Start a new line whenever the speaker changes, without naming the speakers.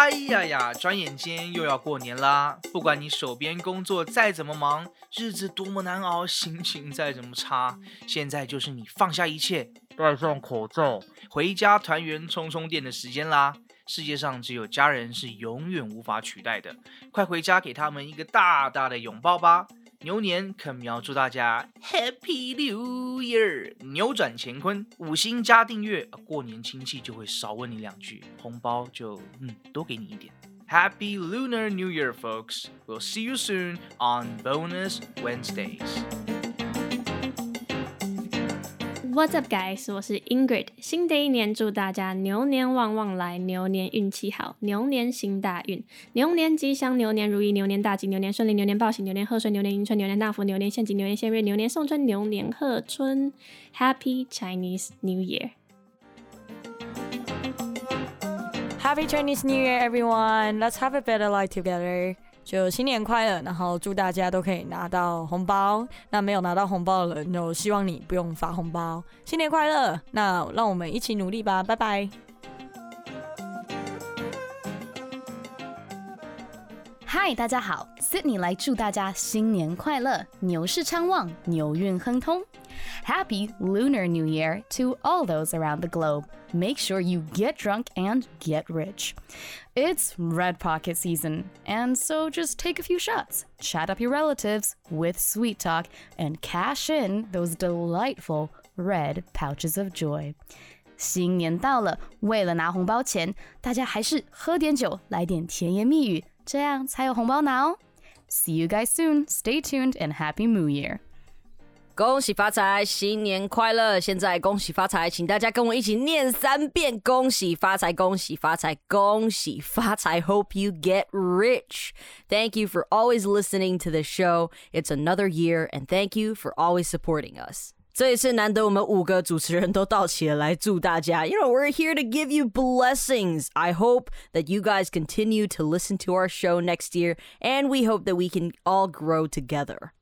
哎呀呀，转眼间又要过年啦！不管你手边工作再怎么忙，日子多么难熬，心情再怎么差，现在就是你放下一切，戴上口罩，回家团圆、充充电的时间啦！世界上只有家人是永远无法取代的，快回家给他们一个大大的拥抱吧！牛年肯苗祝大家 Happy New Year，扭转乾坤，五星加订阅，过年亲戚就会少问你两句，红包就嗯多给你一点。Happy Lunar New Year, folks! We'll see you soon on Bonus Wednesdays.
What's up, guys？我是 Ingrid。新的一年，祝大家牛年旺旺来，牛年运气好，牛年行大运，牛年吉祥，牛年如意，牛年大吉，牛年顺利，牛年报喜，牛年贺岁，牛年迎春，牛年大福，牛年献吉，牛年献瑞，牛年送春，牛年贺春。Happy Chinese New Year!
Happy Chinese New Year, everyone! Let's have a better life together. 就新年快乐，然后祝大家都可以拿到红包。那没有拿到红包的人，就希望你不用发红包。新年快乐！那让我们一起努力吧，拜拜。
嗨，大家好，Sydney 来祝大家新年快乐，牛市昌旺，牛运亨通。Happy Lunar New Year to all those around the globe. Make sure you get drunk and get rich. It's Red Pocket season, and so just take a few shots, chat up your relatives with sweet talk, and cash in those delightful red pouches of joy. 新年到了，为了拿红包钱，大家还是喝点酒，来点甜言蜜语， 这样才有红包拿哦。See you guys soon. Stay tuned and happy New Year.
恭喜发财，新年快乐！现在恭喜发财，请大家跟我一起念三遍：恭喜发财，恭喜发财，恭喜发财。Hope you get rich. Thank you for always listening to the show. It's another year, and thank you for always supporting us. 这一次难得我们五个主持人都到齐了，来祝大家。You know, we're here to give you blessings. I hope that you guys continue to listen to our show next year, and we hope that we can all grow together.